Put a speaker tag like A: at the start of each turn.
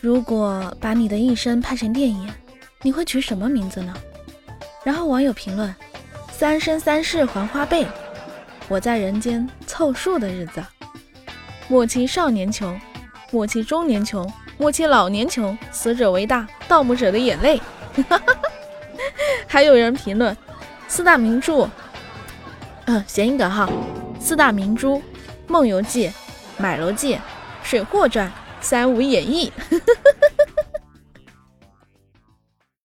A: 如果把你的一生拍成电影，你会取什么名字呢？然后网友评论：三生三世还花呗，我在人间凑数的日子，莫欺少年穷，莫欺中年穷，莫欺老年穷，死者为大，盗墓者的眼泪。还有人评论四大名著，嗯，谐音梗哈，四大名著《梦游记》《买楼记》《水浒传》《三无演义》。